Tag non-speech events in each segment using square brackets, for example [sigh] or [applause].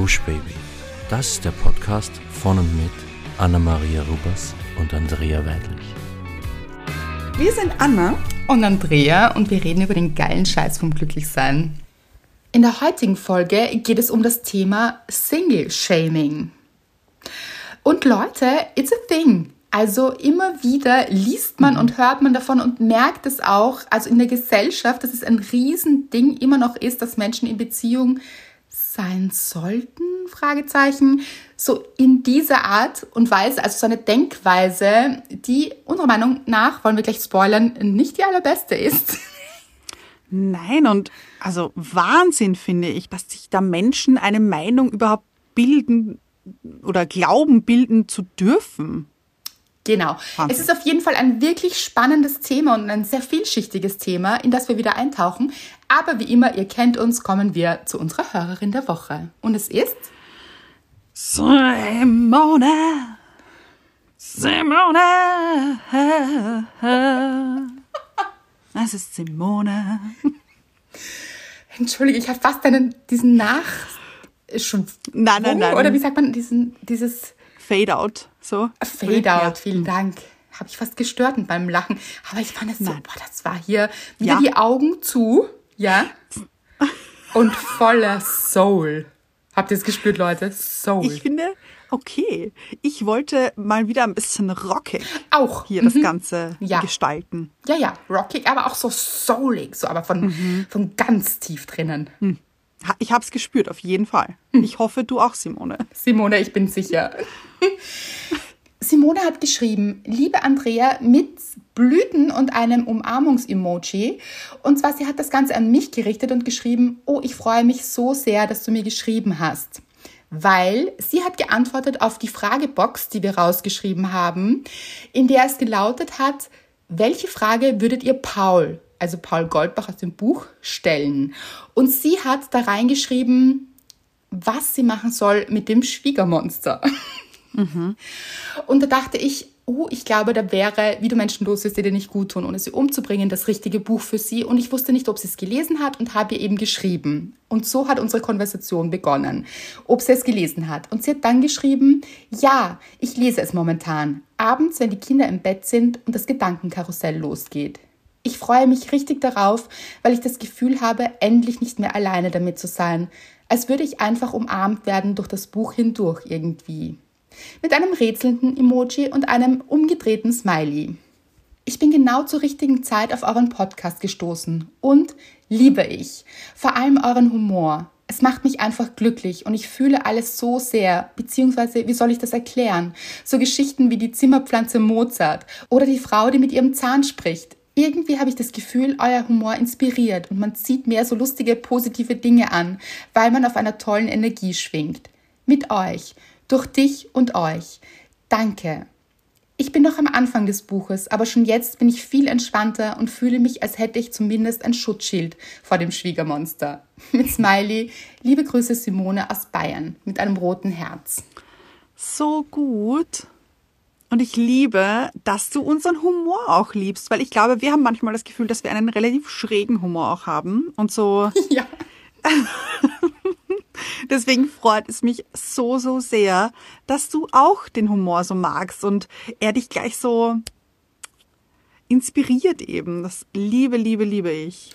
Gush Baby. Das ist der Podcast von und mit Anna-Maria Rubers und Andrea Weidlich. Wir sind Anna und Andrea und wir reden über den geilen Scheiß vom Glücklichsein. In der heutigen Folge geht es um das Thema Single-Shaming. Und Leute, it's a thing. Also immer wieder liest man und hört man davon und merkt es auch, also in der Gesellschaft, dass es ein Riesending immer noch ist, dass Menschen in Beziehung sein sollten, Fragezeichen, so in dieser Art und Weise, also so eine Denkweise, die unserer Meinung nach, wollen wir gleich spoilern, nicht die allerbeste ist. Nein, und also Wahnsinn finde ich, dass sich da Menschen eine Meinung überhaupt bilden oder glauben bilden zu dürfen. Genau. Wahnsinn. Es ist auf jeden Fall ein wirklich spannendes Thema und ein sehr vielschichtiges Thema, in das wir wieder eintauchen. Aber wie immer, ihr kennt uns, kommen wir zu unserer Hörerin der Woche. Und es ist Simone. Simone. Es ist Simone. Entschuldige, ich habe fast einen, diesen Nach... Schon nein, nein, nein. Oder wie sagt man, diesen, dieses... Fade-out, so. Fade-out, ja. vielen Dank. Habe ich fast gestört beim Lachen. Aber ich fand es so, boah, das war hier wieder ja. die Augen zu, ja, und voller Soul. Habt ihr es gespürt, Leute? Soul. Ich finde, okay. Ich wollte mal wieder ein bisschen rockig. Auch. Hier mhm. das Ganze ja. gestalten. Ja, ja, rockig, aber auch so soulig, so, aber von, mhm. von ganz tief drinnen. Mhm. Ich habe es gespürt, auf jeden Fall. Hm. Ich hoffe, du auch, Simone. Simone, ich bin sicher. [laughs] Simone hat geschrieben, liebe Andrea, mit Blüten und einem Umarmungs-Emoji. Und zwar, sie hat das Ganze an mich gerichtet und geschrieben, oh, ich freue mich so sehr, dass du mir geschrieben hast. Weil sie hat geantwortet auf die Fragebox, die wir rausgeschrieben haben, in der es gelautet hat, welche Frage würdet ihr Paul also Paul Goldbach aus dem Buch, stellen. Und sie hat da reingeschrieben, was sie machen soll mit dem Schwiegermonster. Mhm. Und da dachte ich, oh, ich glaube, da wäre, wie du Menschen loslässt, die dir nicht gut tun, ohne sie umzubringen, das richtige Buch für sie. Und ich wusste nicht, ob sie es gelesen hat und habe ihr eben geschrieben. Und so hat unsere Konversation begonnen, ob sie es gelesen hat. Und sie hat dann geschrieben, ja, ich lese es momentan. Abends, wenn die Kinder im Bett sind und das Gedankenkarussell losgeht. Ich freue mich richtig darauf, weil ich das Gefühl habe, endlich nicht mehr alleine damit zu sein, als würde ich einfach umarmt werden durch das Buch hindurch irgendwie. Mit einem rätselnden Emoji und einem umgedrehten Smiley. Ich bin genau zur richtigen Zeit auf euren Podcast gestoßen und liebe ich. Vor allem euren Humor. Es macht mich einfach glücklich und ich fühle alles so sehr, beziehungsweise wie soll ich das erklären? So Geschichten wie die Zimmerpflanze Mozart oder die Frau, die mit ihrem Zahn spricht irgendwie habe ich das Gefühl, euer Humor inspiriert und man zieht mehr so lustige, positive Dinge an, weil man auf einer tollen Energie schwingt. Mit euch, durch dich und euch. Danke. Ich bin noch am Anfang des Buches, aber schon jetzt bin ich viel entspannter und fühle mich, als hätte ich zumindest ein Schutzschild vor dem Schwiegermonster. [laughs] Mit Smiley, liebe Grüße Simone aus Bayern mit einem roten Herz. So gut. Und ich liebe, dass du unseren Humor auch liebst, weil ich glaube, wir haben manchmal das Gefühl, dass wir einen relativ schrägen Humor auch haben und so. [laughs] Ja. [laughs] Deswegen freut es mich so, so sehr, dass du auch den Humor so magst und er dich gleich so inspiriert eben. Das liebe, liebe, liebe ich.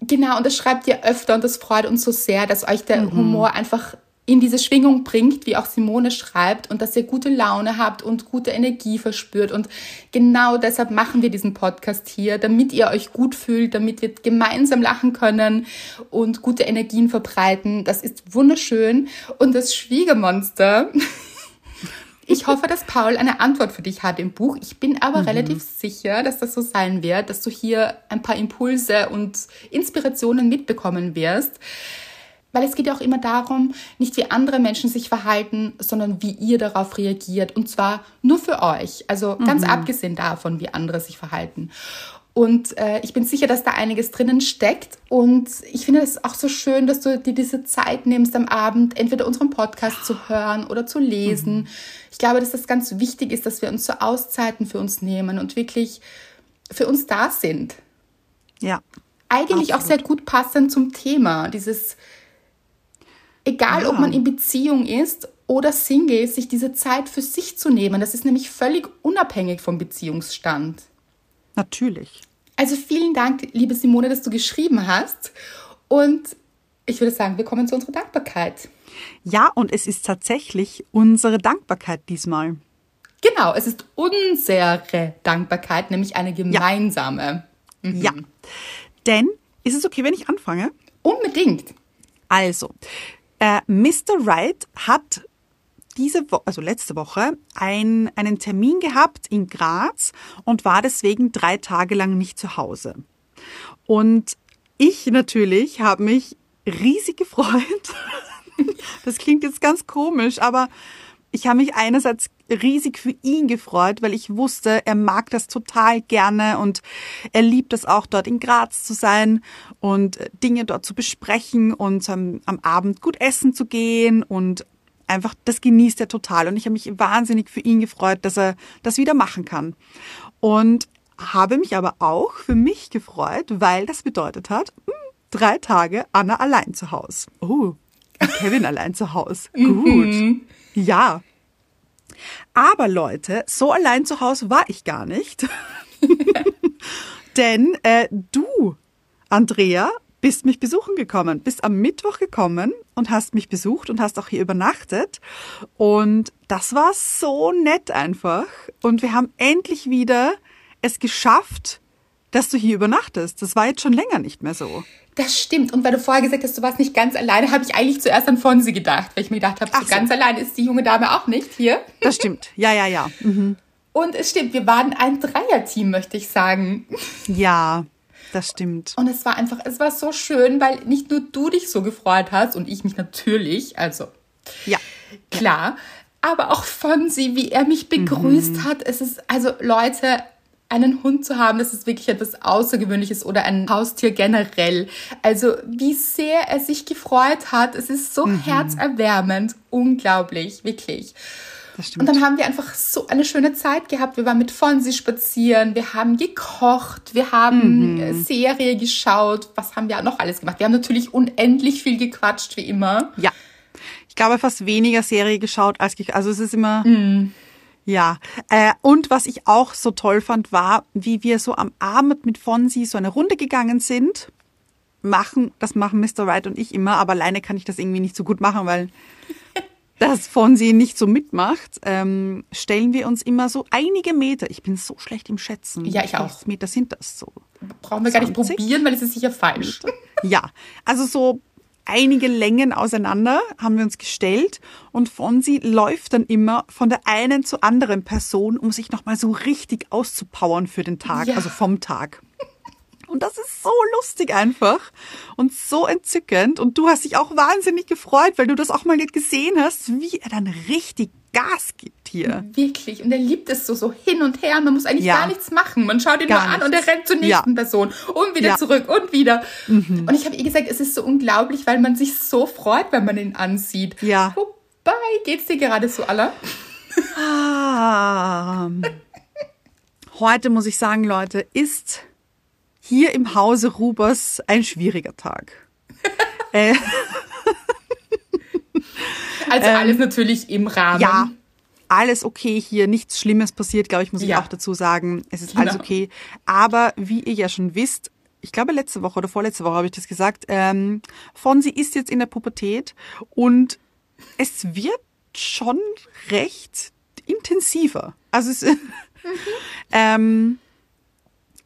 Genau, und das schreibt ihr öfter und das freut uns so sehr, dass euch der mhm. Humor einfach in diese Schwingung bringt, wie auch Simone schreibt, und dass ihr gute Laune habt und gute Energie verspürt. Und genau deshalb machen wir diesen Podcast hier, damit ihr euch gut fühlt, damit wir gemeinsam lachen können und gute Energien verbreiten. Das ist wunderschön. Und das Schwiegermonster. [laughs] Ich hoffe, dass Paul eine Antwort für dich hat im Buch. Ich bin aber mhm. relativ sicher, dass das so sein wird, dass du hier ein paar Impulse und Inspirationen mitbekommen wirst. Weil es geht ja auch immer darum, nicht wie andere Menschen sich verhalten, sondern wie ihr darauf reagiert. Und zwar nur für euch. Also ganz mhm. abgesehen davon, wie andere sich verhalten. Und äh, ich bin sicher, dass da einiges drinnen steckt. Und ich finde es auch so schön, dass du dir diese Zeit nimmst am Abend, entweder unseren Podcast zu hören oder zu lesen. Mhm. Ich glaube, dass das ganz wichtig ist, dass wir uns so Auszeiten für uns nehmen und wirklich für uns da sind. Ja. Eigentlich absolut. auch sehr gut passend zum Thema, dieses Egal, Ja. ob man in Beziehung ist oder Single, sich diese Zeit für sich zu nehmen. Das ist nämlich völlig unabhängig vom Beziehungsstand. Natürlich. Also vielen Dank, liebe Simone, dass du geschrieben hast. Und ich würde sagen, wir kommen zu unserer Dankbarkeit. Ja, und es ist tatsächlich unsere Dankbarkeit diesmal. Genau, es ist unsere Dankbarkeit, nämlich eine gemeinsame. Ja. Denn, ist es okay, wenn ich anfange? Unbedingt. Also, äh, Mr. Wright hat diese Woche, also letzte Woche, ein, einen Termin gehabt in Graz und war deswegen drei Tage lang nicht zu Hause. Und ich natürlich habe mich riesig [laughs] gefreut. Das klingt jetzt ganz komisch, aber ich habe mich einerseits riesig für ihn gefreut, weil ich wusste, er mag das total gerne und er liebt es auch, dort in Graz zu sein und äh, Dinge dort zu besprechen und am, am Abend gut essen zu gehen und einfach, das genießt er total. Und ich habe mich wahnsinnig für ihn gefreut, dass er das wieder machen kann. Und habe mich aber auch für mich gefreut, weil das bedeutet hat, hm, drei Tage Anna allein zu Hause. Oh, Kevin allein zu Hause. Gut. Ja. Aber Leute, so allein zu Hause war ich gar nicht. [laughs] Denn äh, du, Andrea, bist mich besuchen gekommen, bist am Mittwoch gekommen und hast mich besucht und hast auch hier übernachtet. Und das war so nett einfach. Und wir haben endlich wieder es geschafft, dass du hier übernachtest. Das war jetzt schon länger nicht mehr so. Das stimmt. Und weil du vorher gesagt hast, du warst nicht ganz alleine, habe ich eigentlich zuerst an Fonsi gedacht, weil ich mir gedacht habe, so so. ganz alleine ist die junge Dame auch nicht hier. Das stimmt. Ja, ja, ja. Mhm. Und es stimmt, wir waren ein Dreierteam, möchte ich sagen. Ja, das stimmt. Und es war einfach, es war so schön, weil nicht nur du dich so gefreut hast und ich mich natürlich, also Ja. klar, aber auch Fonsi, wie er mich begrüßt Mhm. hat. Es ist, also Leute, einen Hund zu haben, das ist wirklich etwas Außergewöhnliches oder ein Haustier generell. Also wie sehr er sich gefreut hat, es ist so Mhm. herzerwärmend, unglaublich, wirklich. Das Und dann haben wir einfach so eine schöne Zeit gehabt. Wir waren mit Fonsi spazieren, wir haben gekocht, wir haben Mhm. Serie geschaut. Was haben wir noch alles gemacht? Wir haben natürlich unendlich viel gequatscht, wie immer. Ja. Ich glaube, fast weniger Serie geschaut als ge also es ist immer ja. Äh, und was ich auch so toll fand, war, wie wir so am Abend mit Fonsi so eine Runde gegangen sind. Machen, das machen Mr. Wright und ich immer, aber alleine kann ich das irgendwie nicht so gut machen, weil [laughs] das Fonsi nicht so mitmacht. Ähm, stellen wir uns immer so einige Meter. Ich bin so schlecht im Schätzen. Ja, ich auch. Meter sind das so? Brauchen wir gar nicht 20? probieren, weil es ist sicher falsch. Ja, also so einige Längen auseinander haben wir uns gestellt und Fonsi läuft dann immer von der einen zur anderen Person, um sich nochmal so richtig auszupowern für den Tag, Ja. also vom Tag. Und das ist so lustig einfach und so entzückend. Und du hast dich auch wahnsinnig gefreut, weil du das auch mal gesehen hast, wie er dann richtig Gas gibt hier. Wirklich. Und er liebt es so, so hin und her. Man muss eigentlich Ja. gar nichts machen. Man schaut ihn Gar nur an und nichts. er rennt zur nächsten Ja. Person und wieder Ja. Mhm. zurück und wieder. Und ich habe ihr gesagt, es ist so unglaublich, weil man sich so freut, wenn man ihn ansieht. Ja. Wobei, geht's dir gerade so, Alla? Ah. Heute muss ich sagen, Leute, ist hier im Hause Rubers ein schwieriger Tag. [laughs] äh, Also alles natürlich im Rahmen. Ähm, ja, alles okay hier, nichts Schlimmes passiert, glaube ich, muss ich Ja. auch dazu sagen. Es ist Genau. alles okay. Aber wie ihr ja schon wisst, ich glaube letzte Woche oder vorletzte Woche habe ich das gesagt, ähm, Fonsi ist jetzt in der Pubertät und es wird schon recht intensiver. Also es, [laughs] ähm,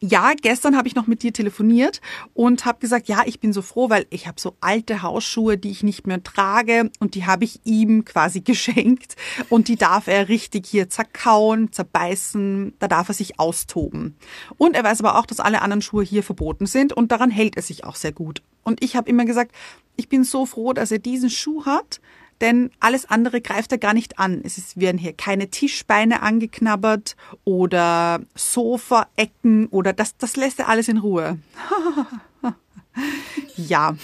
ja, gestern habe ich noch mit dir telefoniert und habe gesagt, ja, ich bin so froh, weil ich habe so alte Hausschuhe, die ich nicht mehr trage und die habe ich ihm quasi [laughs] geschenkt und die darf er richtig hier zerkauen, zerbeißen, da darf er sich austoben. Und er weiß aber auch, dass alle anderen Schuhe hier verboten sind und daran hält er sich auch sehr gut. Und ich habe immer gesagt, ich bin so froh, dass er diesen Schuh hat, denn alles andere greift er gar nicht an. Es ist, werden hier keine Tischbeine angeknabbert oder Sofaecken oder das, das lässt er alles in Ruhe. [laughs] ja.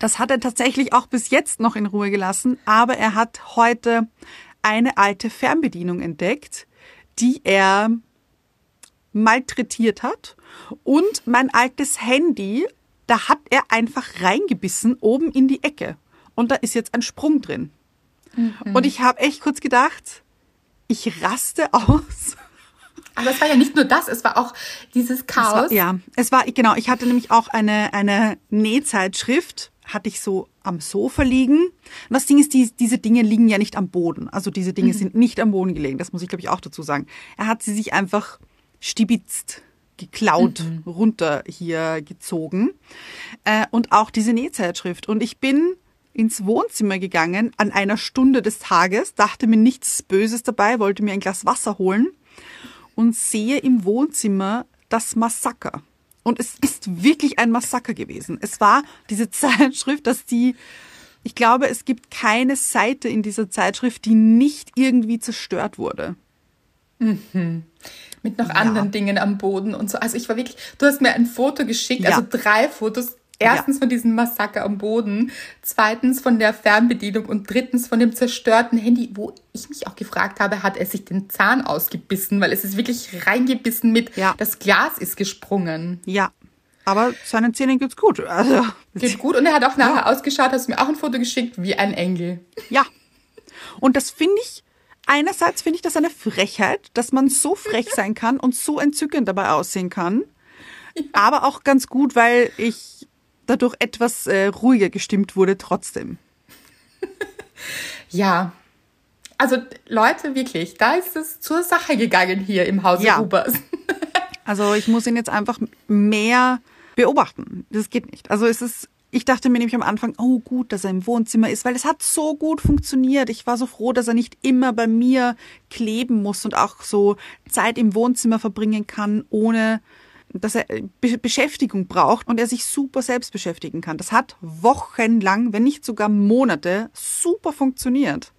Das hat er tatsächlich auch bis jetzt noch in Ruhe gelassen, aber er hat heute eine alte Fernbedienung entdeckt, die er malträtiert hat und mein altes Handy, da hat er einfach reingebissen oben in die Ecke. Und da ist jetzt ein Sprung drin. Und ich habe echt kurz gedacht, ich raste aus. [laughs] Aber es war ja nicht nur das, es war auch dieses Es Chaos. war, ja, es war, genau, ich hatte nämlich auch eine, eine Nähzeitschrift, hatte ich so am Sofa liegen. Und das Ding ist, die, diese Dinge liegen ja nicht am Boden. Also diese Dinge sind nicht am Boden gelegen. Das muss ich, glaube ich, auch dazu sagen. Er hat sie sich einfach stibitzt, geklaut, runter hier gezogen. Äh, und auch diese Nähzeitschrift. Und ich bin ins Wohnzimmer gegangen an einer Stunde des Tages, dachte mir nichts Böses dabei, wollte mir ein Glas Wasser holen und sehe im Wohnzimmer das Massaker. Und es ist wirklich ein Massaker gewesen. Es war diese [laughs] Zeitschrift, dass die, ich glaube, es gibt keine Seite in dieser Zeitschrift, die nicht irgendwie zerstört wurde. mit noch anderen Dingen am Boden und so. Also ich war wirklich, du hast mir ein Foto geschickt, Ja. also drei Fotos. Erstens von diesem Massaker am Boden, zweitens von der Fernbedienung und drittens von dem zerstörten Handy, wo ich mich auch gefragt habe, hat er sich den Zahn ausgebissen, weil es ist wirklich reingebissen mit, Ja. das Glas ist gesprungen. Ja. Aber seinen Zähnen geht's gut. Also, Geht gut und er hat auch nachher ausgeschaut, hast mir auch ein Foto geschickt, wie ein Engel. ja. Und das finde ich, einerseits finde ich das eine Frechheit, dass man so frech sein kann und so entzückend dabei aussehen kann. [laughs] Aber auch ganz gut, weil ich dadurch etwas äh, ruhiger gestimmt wurde trotzdem. Ja. Also Leute, wirklich, da ist es zur Sache gegangen hier im Hause Ja. Rubers. [laughs] Also ich muss ihn jetzt einfach mehr beobachten. Das geht nicht. Also es ist, ich dachte mir nämlich am Anfang, oh gut, dass er im Wohnzimmer ist, weil es hat so gut funktioniert. Ich war so froh, dass er nicht immer bei mir kleben muss und auch so Zeit im Wohnzimmer verbringen kann, ohne dass er Be Beschäftigung braucht und er sich super selbst beschäftigen kann. Das hat wochenlang, wenn nicht sogar Monate, super funktioniert.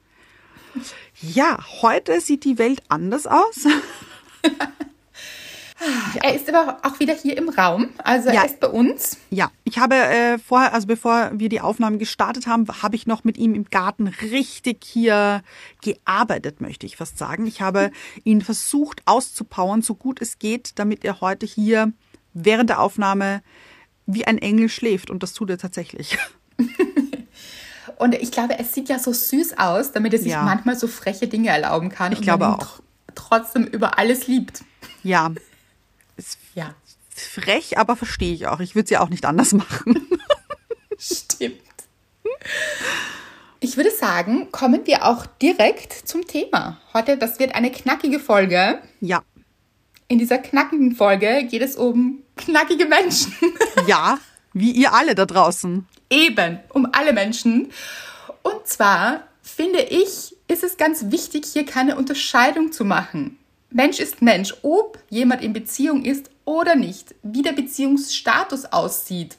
Ja, heute sieht die Welt anders aus. [laughs] Er ist aber auch wieder hier im Raum. Also Ja. er ist bei uns. Ja, ich habe äh, vorher, also bevor wir die Aufnahmen gestartet haben, habe ich noch mit ihm im Garten richtig hier gearbeitet, möchte ich fast sagen. Ich habe [laughs] ihn versucht auszupowern, so gut es geht, damit er heute hier während der Aufnahme wie ein Engel schläft. Und das tut er tatsächlich. [laughs] Und ich glaube, es sieht ja so süß aus, damit er sich Ja. manchmal so freche Dinge erlauben kann. Ich und glaube auch. tr- Trotzdem über alles liebt. Ja, [laughs] ist Ja, frech, aber verstehe ich auch. Ich würde es ja auch nicht anders machen. [laughs] stimmt. Ich würde sagen, kommen wir auch direkt zum Thema. Heute, das wird eine knackige Folge. Ja, In dieser knackigen Folge geht es um knackige Menschen. [laughs] ja, wie ihr alle da draußen. Eben, um alle Menschen. Und zwar finde ich, ist es ganz wichtig, hier keine Unterscheidung zu machen. Mensch ist Mensch, ob jemand in Beziehung ist oder nicht, wie der Beziehungsstatus aussieht.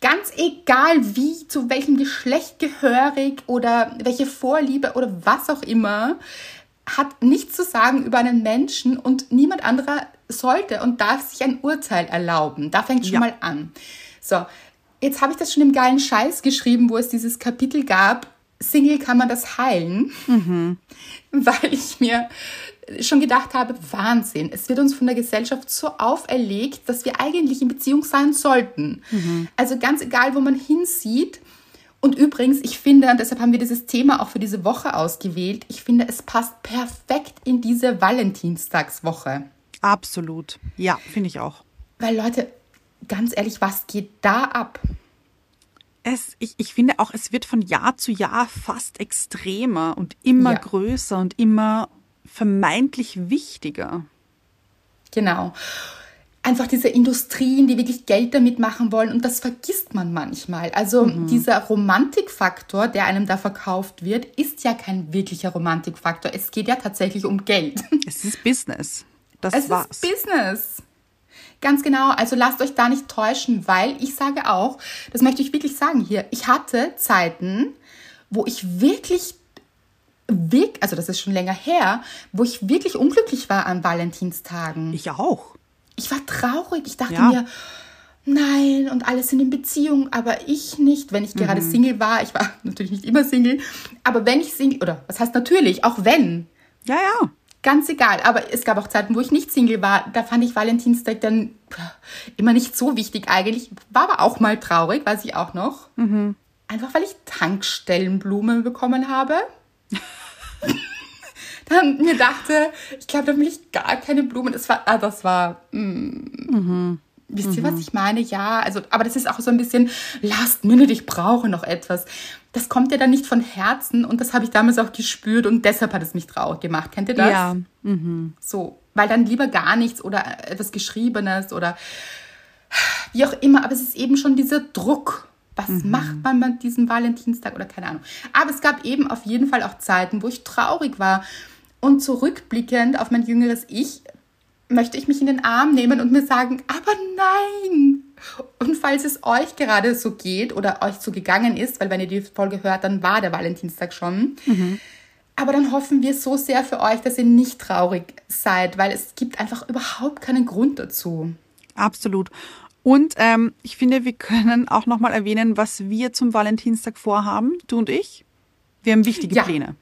Ganz egal wie, zu welchem Geschlecht gehörig oder welche Vorliebe oder was auch immer, hat nichts zu sagen über einen Menschen und niemand anderer sollte und darf sich ein Urteil erlauben. Da fängt schon Ja. mal an. So, jetzt habe ich das schon im geilen Scheiß geschrieben, wo es dieses Kapitel gab, Single kann man das heilen, [laughs] weil ich mir schon gedacht habe, Wahnsinn, es wird uns von der Gesellschaft so auferlegt, dass wir eigentlich in Beziehung sein sollten. Also ganz egal, wo man hinsieht. Und übrigens, ich finde, und deshalb haben wir dieses Thema auch für diese Woche ausgewählt, ich finde, es passt perfekt in diese Valentinstagswoche. Absolut. Ja, finde ich auch. Weil Leute, ganz ehrlich, was geht da ab? Es, ich, ich finde auch, es wird von Jahr zu Jahr fast extremer und immer Ja. größer und immer vermeintlich wichtiger. Genau. Einfach diese Industrien, die wirklich Geld damit machen wollen und das vergisst man manchmal. Also dieser Romantikfaktor, der einem da verkauft wird, ist ja kein wirklicher Romantikfaktor. Es geht ja tatsächlich um Geld. [laughs] Es ist Business. Das Es war's. ist Business. Ganz genau. Also lasst euch da nicht täuschen, weil ich sage auch, das möchte ich wirklich sagen hier, ich hatte Zeiten, wo ich wirklich, wirk- also das ist schon länger her, wo ich wirklich unglücklich war an Valentinstagen. ich auch. Ich war traurig. Ich dachte Ja. mir, nein, und alle sind in Beziehung, aber ich nicht, wenn ich gerade Mhm. Single war. Ich war [laughs] natürlich nicht immer Single, aber wenn ich Single, oder was heißt natürlich, auch wenn, Ja, ja. ganz egal. Aber es gab auch Zeiten, wo ich nicht Single war. Da fand ich Valentinstag dann immer nicht so wichtig eigentlich. War aber auch mal traurig, weiß ich auch noch. Mhm. Einfach weil ich Tankstellenblumen bekommen habe. [laughs] Dann mir dachte, ich glaube, da will ich gar keine Blumen. Das war, ah, das war, mm, wisst ihr, was ich meine? Ja, also, aber das ist auch so ein bisschen last minute, ich brauche noch etwas. Das kommt ja dann nicht von Herzen und das habe ich damals auch gespürt und deshalb hat es mich traurig gemacht. Kennt ihr das? Ja. So, weil dann lieber gar nichts oder etwas Geschriebenes oder wie auch immer, aber es ist eben schon dieser Druck. Was macht man mit diesem Valentinstag oder keine Ahnung. Aber es gab eben auf jeden Fall auch Zeiten, wo ich traurig war. Und zurückblickend auf mein jüngeres Ich möchte ich mich in den Arm nehmen und mir sagen, aber nein. Und falls es euch gerade so geht oder euch so gegangen ist, weil wenn ihr die Folge hört, dann war der Valentinstag schon. Aber dann hoffen wir so sehr für euch, dass ihr nicht traurig seid, weil es gibt einfach überhaupt keinen Grund dazu. Absolut. Und ähm, ich finde, wir können auch nochmal erwähnen, was wir zum Valentinstag vorhaben, du und ich. Wir haben wichtige Ja. Pläne.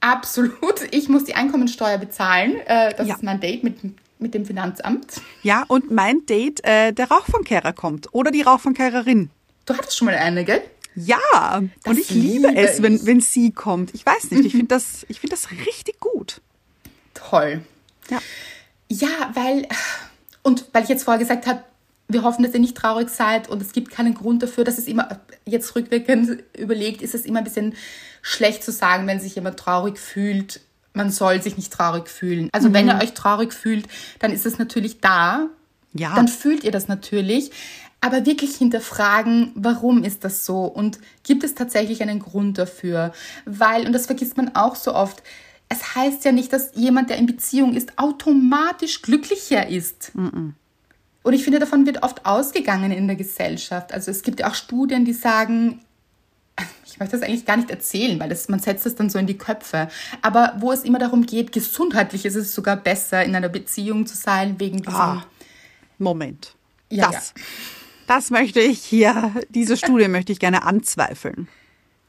Absolut. Ich muss die Einkommensteuer bezahlen. Äh, Das Ja. ist mein Date mit, mit dem Finanzamt. Ja, und mein Date, äh, der Rauchfangkehrer kommt. Oder die Rauchfangkehrerin. Du hattest schon mal eine, gell? Ja, Das und ich liebe liebe es, wenn, ich. wenn sie kommt. Ich weiß nicht, ich [laughs] finde das, ich finde das richtig gut. Toll. Ja. Ja, weil, und weil ich jetzt vorher gesagt habe, wir hoffen, dass ihr nicht traurig seid und es gibt keinen Grund dafür, dass es immer, jetzt rückwirkend überlegt, ist es immer ein bisschen schlecht zu sagen, wenn sich jemand traurig fühlt, man soll sich nicht traurig fühlen. Also wenn ihr euch traurig fühlt, dann ist es natürlich da, Ja. dann fühlt ihr das natürlich. Aber wirklich hinterfragen, warum ist das so? Und gibt es tatsächlich einen Grund dafür? Weil, und das vergisst man auch so oft, es heißt ja nicht, dass jemand, der in Beziehung ist, automatisch glücklicher ist. Und ich finde, davon wird oft ausgegangen in der Gesellschaft. Also es gibt ja auch Studien, die sagen, ich möchte das eigentlich gar nicht erzählen, weil das, man setzt das dann so in die Köpfe. Aber wo es immer darum geht, gesundheitlich ist es sogar besser, in einer Beziehung zu sein, wegen diesem Ah, Moment. Ja, das, das möchte ich hier, diese Studie [laughs] möchte ich gerne anzweifeln.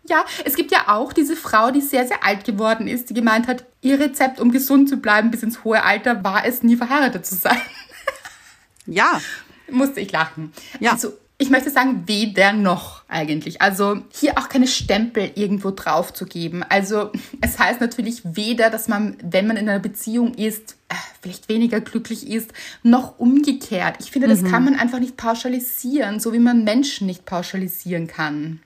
Ja, es gibt ja auch diese Frau, die sehr, sehr alt geworden ist, die gemeint hat, ihr Rezept, um gesund zu bleiben bis ins hohe Alter, war es, nie verheiratet zu sein. Ja, Musste ich lachen. Ja. Also, ich möchte sagen, weder noch eigentlich. Also hier auch keine Stempel irgendwo drauf zu geben. Also [laughs] es heißt natürlich weder, dass man, wenn man in einer Beziehung ist, äh, vielleicht weniger glücklich ist, noch umgekehrt. Ich finde, das kann man einfach nicht pauschalisieren, so wie man Menschen nicht pauschalisieren kann.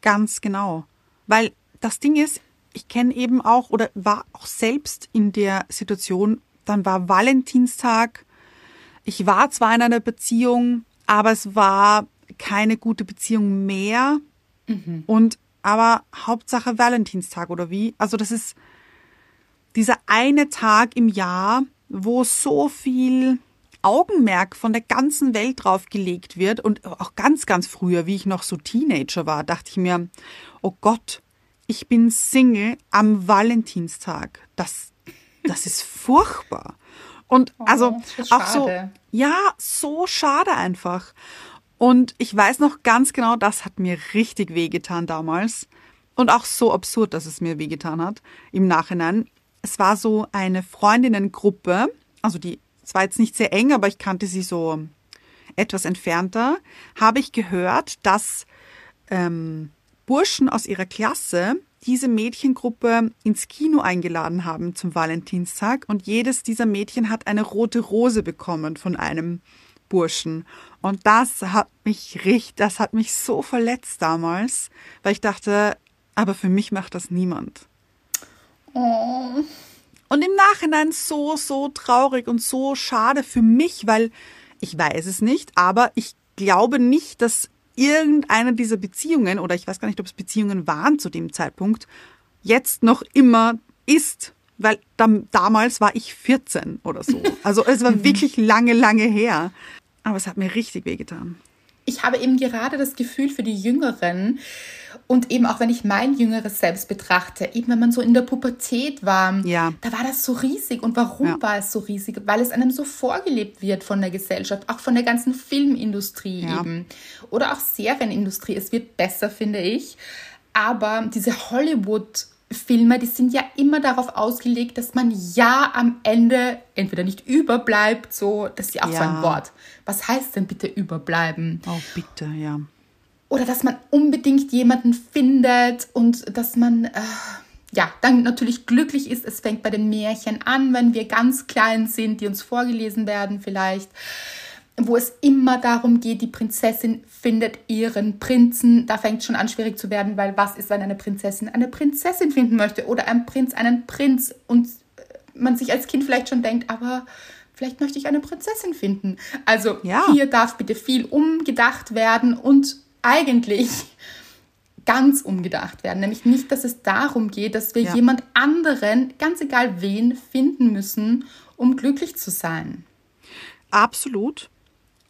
Ganz genau. Weil das Ding ist, ich kenne eben auch oder war auch selbst in der Situation, dann war Valentinstag, ich war zwar in einer Beziehung, aber es war keine gute Beziehung mehr. Und aber Hauptsache Valentinstag oder wie? Also das ist dieser eine Tag im Jahr, wo so viel Augenmerk von der ganzen Welt drauf gelegt wird und auch ganz, ganz früher, wie ich noch so Teenager war, dachte ich mir, oh Gott, ich bin Single am Valentinstag. Das, das ist furchtbar. Und also das ist auch so, ja, so schade einfach. Und ich weiß noch ganz genau, das hat mir richtig wehgetan damals. Und auch so absurd, dass es mir wehgetan hat im Nachhinein. Es war so eine Freundinnengruppe, also die, es war jetzt nicht sehr eng, aber ich kannte sie so etwas entfernter, habe ich gehört, dass ähm, Burschen aus ihrer Klasse diese Mädchengruppe ins Kino eingeladen haben zum Valentinstag und jedes dieser Mädchen hat eine rote Rose bekommen von einem Burschen. Und das hat mich richtig, das hat mich so verletzt damals, weil ich dachte, aber für mich macht das niemand. Und im Nachhinein so, so traurig und so schade für mich, weil ich weiß es nicht, aber ich glaube nicht, dass irgendeine dieser Beziehungen, oder ich weiß gar nicht, ob es Beziehungen waren zu dem Zeitpunkt, jetzt noch immer ist. Weil dam damals war ich 14 oder so. Also es war wirklich lange, lange her. Aber es hat mir richtig wehgetan. Ich habe eben gerade das Gefühl für die Jüngeren und eben auch wenn ich mein jüngeres Selbst betrachte, eben wenn man so in der Pubertät war, Ja. da war das so riesig. Und warum Ja. war es so riesig? Weil es einem so vorgelebt wird von der Gesellschaft, auch von der ganzen Filmindustrie Ja. eben oder auch Serienindustrie. Es wird besser, finde ich. Aber diese Hollywood Filme, die sind ja immer darauf ausgelegt, dass man ja am Ende entweder nicht überbleibt, so, das ist ja auch so Ja. ein Wort. Was heißt denn bitte überbleiben? Oh, bitte, ja. oder dass man unbedingt jemanden findet und dass man äh, ja dann natürlich glücklich ist. Es fängt bei den Märchen an, wenn wir ganz klein sind, die uns vorgelesen werden vielleicht wo es immer darum geht, die Prinzessin findet ihren Prinzen. Da fängt es schon an, schwierig zu werden, weil was ist, wenn eine Prinzessin eine Prinzessin finden möchte oder ein Prinz einen Prinz und man sich als Kind vielleicht schon denkt, aber vielleicht möchte ich eine Prinzessin finden. Also ja. hier darf bitte viel umgedacht werden und eigentlich [laughs] ganz umgedacht werden. Nämlich nicht, dass es darum geht, dass wir ja. jemand anderen, ganz egal wen, finden müssen, um glücklich zu sein. Absolut.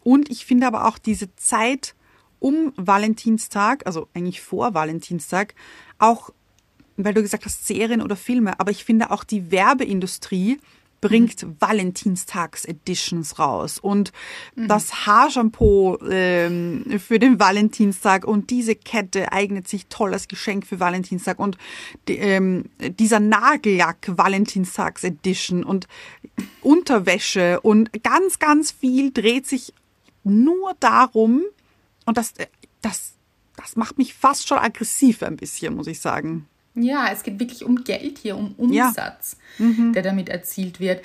Und ich finde aber auch diese Zeit um Valentinstag, also eigentlich vor Valentinstag, auch, weil du gesagt hast, Serien oder Filme, aber ich finde auch die Werbeindustrie bringt mhm. Valentinstags-Editions raus und mhm. das Haarshampoo ähm, für den Valentinstag und diese Kette eignet sich toll als Geschenk für Valentinstag und die, ähm, dieser Nagellack Valentinstags-Edition und Unterwäsche und ganz, ganz viel dreht sich nur darum, und das, äh, das, das macht mich fast schon aggressiv ein bisschen, muss ich sagen. Ja, es geht wirklich um Geld hier, um Umsatz, ja. mhm. der damit erzielt wird.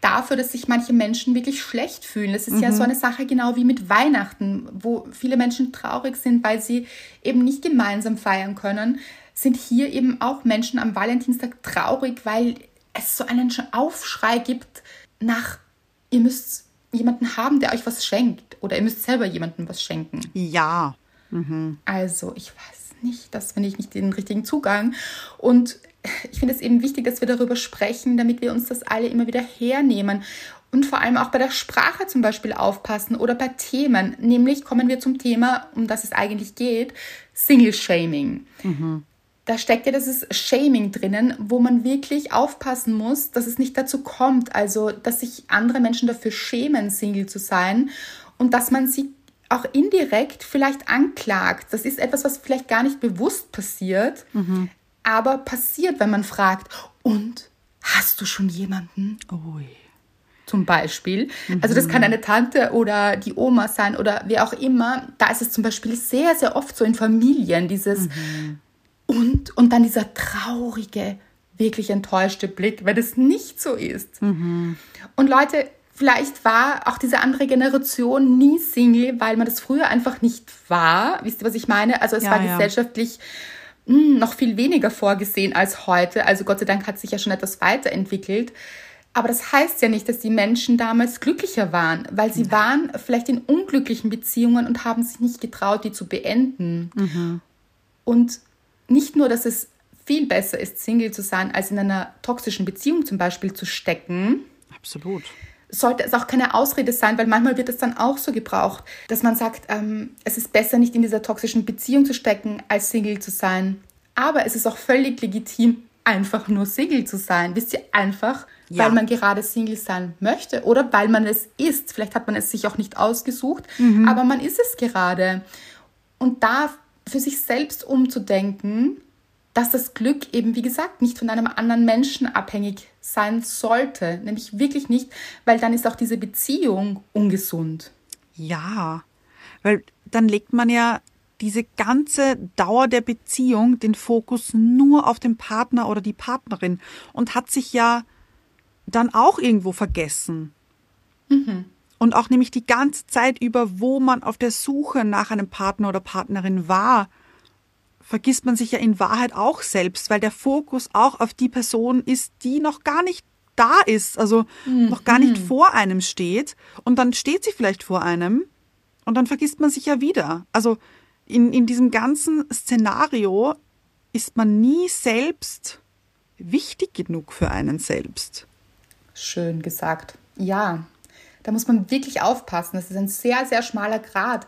Dafür, dass sich manche Menschen wirklich schlecht fühlen. Das ist mhm. ja so eine Sache genau wie mit Weihnachten, wo viele Menschen traurig sind, weil sie eben nicht gemeinsam feiern können, sind hier eben auch Menschen am Valentinstag traurig, weil es so einen Aufschrei gibt nach, ihr müsst jemanden haben, der euch was schenkt. Oder ihr müsst selber jemandem was schenken. Ja. Mhm. Also, ich weiß nicht, das finde ich nicht den richtigen Zugang. Und ich finde es eben wichtig, dass wir darüber sprechen, damit wir uns das alle immer wieder hernehmen. Und vor allem auch bei der Sprache zum Beispiel aufpassen oder bei Themen. Nämlich kommen wir zum Thema, um das es eigentlich geht, Single-Shaming. Mhm da steckt ja dieses Shaming drinnen, wo man wirklich aufpassen muss, dass es nicht dazu kommt, also dass sich andere Menschen dafür schämen, Single zu sein und dass man sie auch indirekt vielleicht anklagt. Das ist etwas, was vielleicht gar nicht bewusst passiert, mhm. aber passiert, wenn man fragt, und hast du schon jemanden? Ui. Zum Beispiel. Mhm. Also das kann eine Tante oder die Oma sein oder wer auch immer. Da ist es zum Beispiel sehr, sehr oft so in Familien, dieses, mhm und, und dann dieser traurige, wirklich enttäuschte Blick, wenn es nicht so ist. Mhm. Und Leute, vielleicht war auch diese andere Generation nie Single, weil man das früher einfach nicht war. Wisst ihr, was ich meine? Also es ja, war ja. gesellschaftlich mh, hm, noch viel weniger vorgesehen als heute. Also Gott sei Dank hat sich ja schon etwas weiterentwickelt. Aber das heißt ja nicht, dass die Menschen damals glücklicher waren, weil sie waren vielleicht in unglücklichen Beziehungen und haben sich nicht getraut, die zu beenden. Mhm. Und nicht nur, dass es viel besser ist, Single zu sein, als in einer toxischen Beziehung zum Beispiel zu stecken. Absolut. Sollte es auch keine Ausrede sein, weil manchmal wird es dann auch so gebraucht, dass man sagt, ähm, es ist besser, nicht in dieser toxischen Beziehung zu stecken, als Single zu sein. Aber es ist auch völlig legitim, einfach nur Single zu sein. Wisst ihr, einfach, ja. weil man gerade Single sein möchte oder weil man es ist. Vielleicht hat man es sich auch nicht ausgesucht, mhm. aber man ist es gerade. Und da für sich selbst umzudenken, dass das Glück eben, wie gesagt, nicht von einem anderen Menschen abhängig sein sollte. Nämlich wirklich nicht, weil dann ist auch diese Beziehung ungesund. Ja, weil dann legt man ja diese ganze Dauer der Beziehung den Fokus nur auf den Partner oder die Partnerin und hat sich ja dann auch irgendwo vergessen. Mhm. Und auch nämlich die ganze Zeit über, wo man auf der Suche nach einem Partner oder Partnerin war, vergisst man sich ja in Wahrheit auch selbst, weil der Fokus auch auf die Person ist, die noch gar nicht da ist, also mhm. noch gar nicht vor einem steht. Und dann steht sie vielleicht vor einem und dann vergisst man sich ja wieder. Also in, in diesem ganzen Szenario ist man nie selbst wichtig genug für einen selbst. Schön gesagt. Ja, da muss man wirklich aufpassen. Das ist ein sehr, sehr schmaler Grad.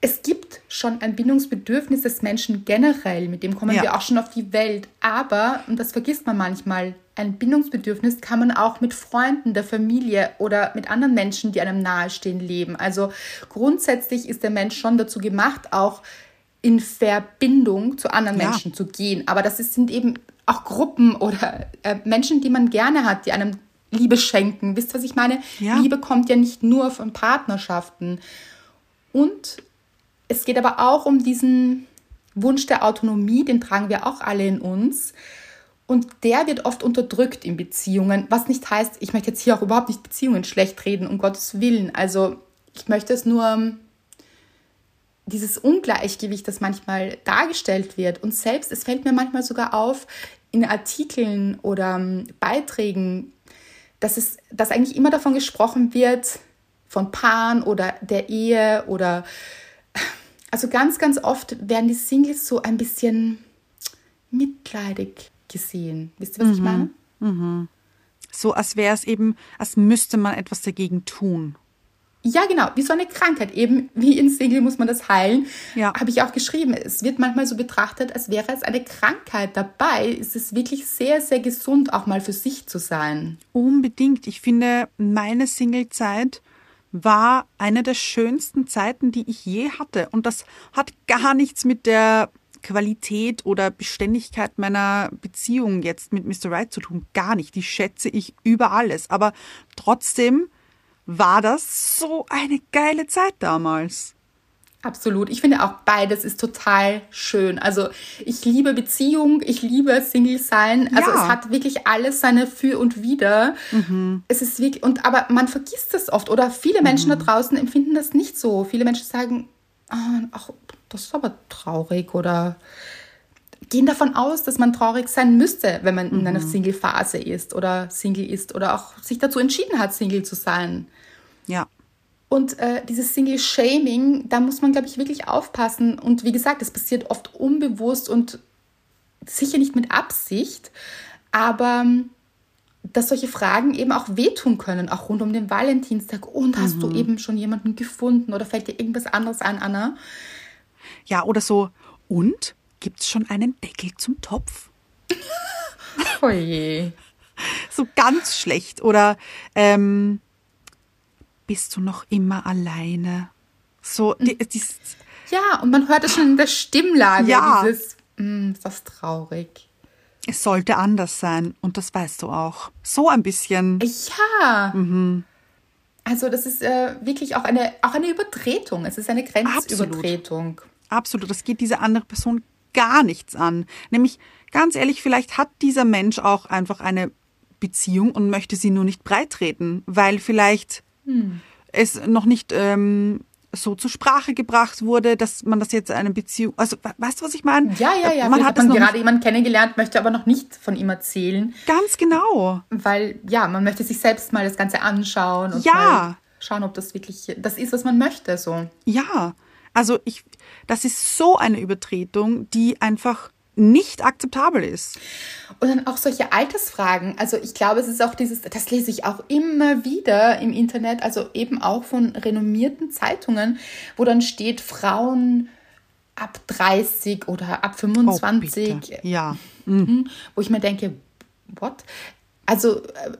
Es gibt schon ein Bindungsbedürfnis des Menschen generell, mit dem kommen ja. wir auch schon auf die Welt. Aber, und das vergisst man manchmal, ein Bindungsbedürfnis kann man auch mit Freunden, der Familie oder mit anderen Menschen, die einem nahestehen, leben. Also grundsätzlich ist der Mensch schon dazu gemacht, auch in Verbindung zu anderen ja. Menschen zu gehen. Aber das sind eben auch Gruppen oder äh, Menschen, die man gerne hat, die einem Liebe schenken. Wisst ihr, was ich meine? Ja. Liebe kommt ja nicht nur von Partnerschaften. Und es geht aber auch um diesen Wunsch der Autonomie, den tragen wir auch alle in uns. Und der wird oft unterdrückt in Beziehungen, was nicht heißt, ich möchte jetzt hier auch überhaupt nicht Beziehungen schlecht reden, um Gottes Willen. Also ich möchte es nur, dieses Ungleichgewicht, das manchmal dargestellt wird. Und selbst, es fällt mir manchmal sogar auf, in Artikeln oder ähm, Beiträgen, dass, es, dass eigentlich immer davon gesprochen wird, von Paaren oder der Ehe oder also ganz, ganz oft werden die Singles so ein bisschen mitleidig gesehen. Wisst ihr, was mhm. ich meine? Mhm. So, als wäre es eben, als müsste man etwas dagegen tun. Ja, genau, wie so eine Krankheit. Eben wie in Single muss man das heilen. Ja. Habe ich auch geschrieben. Es wird manchmal so betrachtet, als wäre es eine Krankheit. Dabei ist es wirklich sehr, sehr gesund, auch mal für sich zu sein. Unbedingt. Ich finde, meine Singlezeit war eine der schönsten Zeiten, die ich je hatte. Und das hat gar nichts mit der Qualität oder Beständigkeit meiner Beziehung jetzt mit Mr. Right zu tun. Gar nicht. Die schätze ich über alles. Aber trotzdem war das so eine geile Zeit damals. Absolut. Ich finde auch beides ist total schön. Also ich liebe Beziehung, ich liebe Single sein. Also ja. es hat wirklich alles seine Für und Wider. Mhm. Es ist wirklich und aber man vergisst es oft oder viele Menschen mhm. da draußen empfinden das nicht so. Viele Menschen sagen, ah, ach, das ist aber traurig oder gehen davon aus, dass man traurig sein müsste, wenn man mhm. in einer mhm. Single-Phase ist oder Single ist oder auch sich dazu entschieden hat, Single zu sein. Ja. Und äh, dieses Single-Shaming, da muss man, glaube ich, wirklich aufpassen. Und wie gesagt, das passiert oft unbewusst und sicher nicht mit Absicht, aber ähm, dass solche Fragen eben auch wehtun können, auch rund um den Valentinstag. Und hast mhm. du eben schon jemanden gefunden oder fällt dir irgendwas anderes an, Anna? Ja, oder so, und gibt es schon einen Deckel zum Topf? [laughs] oh je. [laughs] So ganz schlecht. Oder ähm, bist du noch immer alleine? So, die, hm. die, ja, und man hört es schon in der Stimmlage, ja. dieses, mm, ist das traurig. Es sollte anders sein und das weißt du auch. So ein bisschen. Ja. Mhm. Also das ist äh, wirklich auch eine, auch eine Übertretung. Es ist eine Grenzübertretung. Absolut. Absolut. Das geht diese andere Person gar nichts an. Nämlich, ganz ehrlich, vielleicht hat dieser Mensch auch einfach eine Beziehung und möchte sie nur nicht breitreten, weil vielleicht hm. es noch nicht ähm, so zur Sprache gebracht wurde, dass man das jetzt eine Beziehung, also weißt du, was ich meine? Ja, ja, ja. Man hat, man gerade jemanden kennengelernt, möchte aber noch nicht von ihm erzählen. Ganz genau. Weil ja, man möchte sich selbst mal das Ganze anschauen und ja. schauen, ob das wirklich das ist, was man möchte. So. Ja, also ich, das ist so eine Übertretung, die einfach nicht akzeptabel ist. Und dann auch solche Altersfragen. Also ich glaube, es ist auch dieses, das lese ich auch immer wieder im Internet, also eben auch von renommierten Zeitungen, wo dann steht, Frauen ab 30 oder ab 25. Oh, ja. Mhm. Wo ich mir denke, what? Also äh,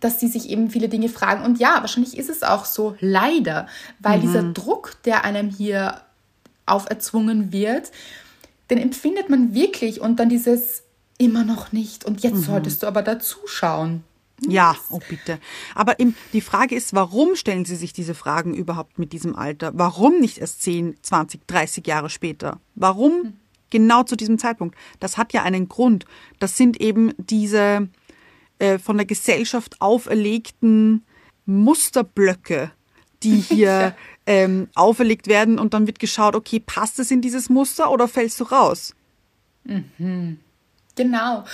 dass sie sich eben viele Dinge fragen. Und ja, wahrscheinlich ist es auch so, leider, weil mhm. dieser Druck, der einem hier auferzwungen wird, den empfindet man wirklich und dann dieses immer noch nicht und jetzt mhm. solltest du aber dazu schauen. Ja, oh bitte. Aber im, die Frage ist, warum stellen Sie sich diese Fragen überhaupt mit diesem Alter? Warum nicht erst 10, 20, 30 Jahre später? Warum mhm. genau zu diesem Zeitpunkt? Das hat ja einen Grund. Das sind eben diese äh, von der Gesellschaft auferlegten Musterblöcke, die [laughs] hier ähm, auferlegt werden und dann wird geschaut, okay, passt es in dieses Muster oder fällst du raus? Mhm. Genau.